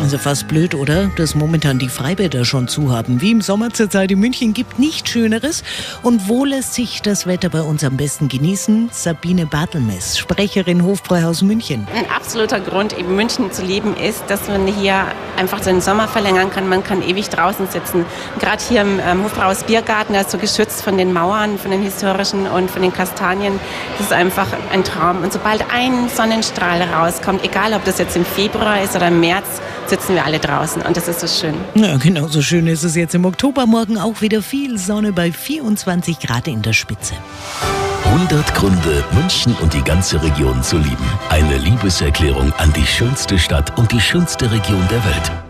Also fast blöd, oder? Dass momentan die Freibäder schon zu haben. Wie im Sommer zurzeit in München gibt nichts Schöneres. Und wo lässt sich das Wetter bei uns am besten genießen? Sabine Bartelmess, Sprecherin Hofbräuhaus München. Ein absoluter Grund, eben München zu lieben, ist, dass man hier einfach den Sommer verlängern kann. Man kann ewig draußen sitzen. Gerade hier im ähm, Hofbräuhaus Biergarten, der ist so geschützt von den Mauern, von den historischen und von den Kastanien. Das ist einfach ein Traum. Und sobald ein Sonnenstrahl rauskommt, egal ob das jetzt im Februar ist oder im März, sitzen wir alle draußen und das ist so schön. Ja, genauso schön ist es jetzt im Oktober. Morgen auch wieder viel Sonne bei 24 Grad in der Spitze. 100 Gründe, München und die ganze Region zu lieben. Eine Liebeserklärung an die schönste Stadt und die schönste Region der Welt.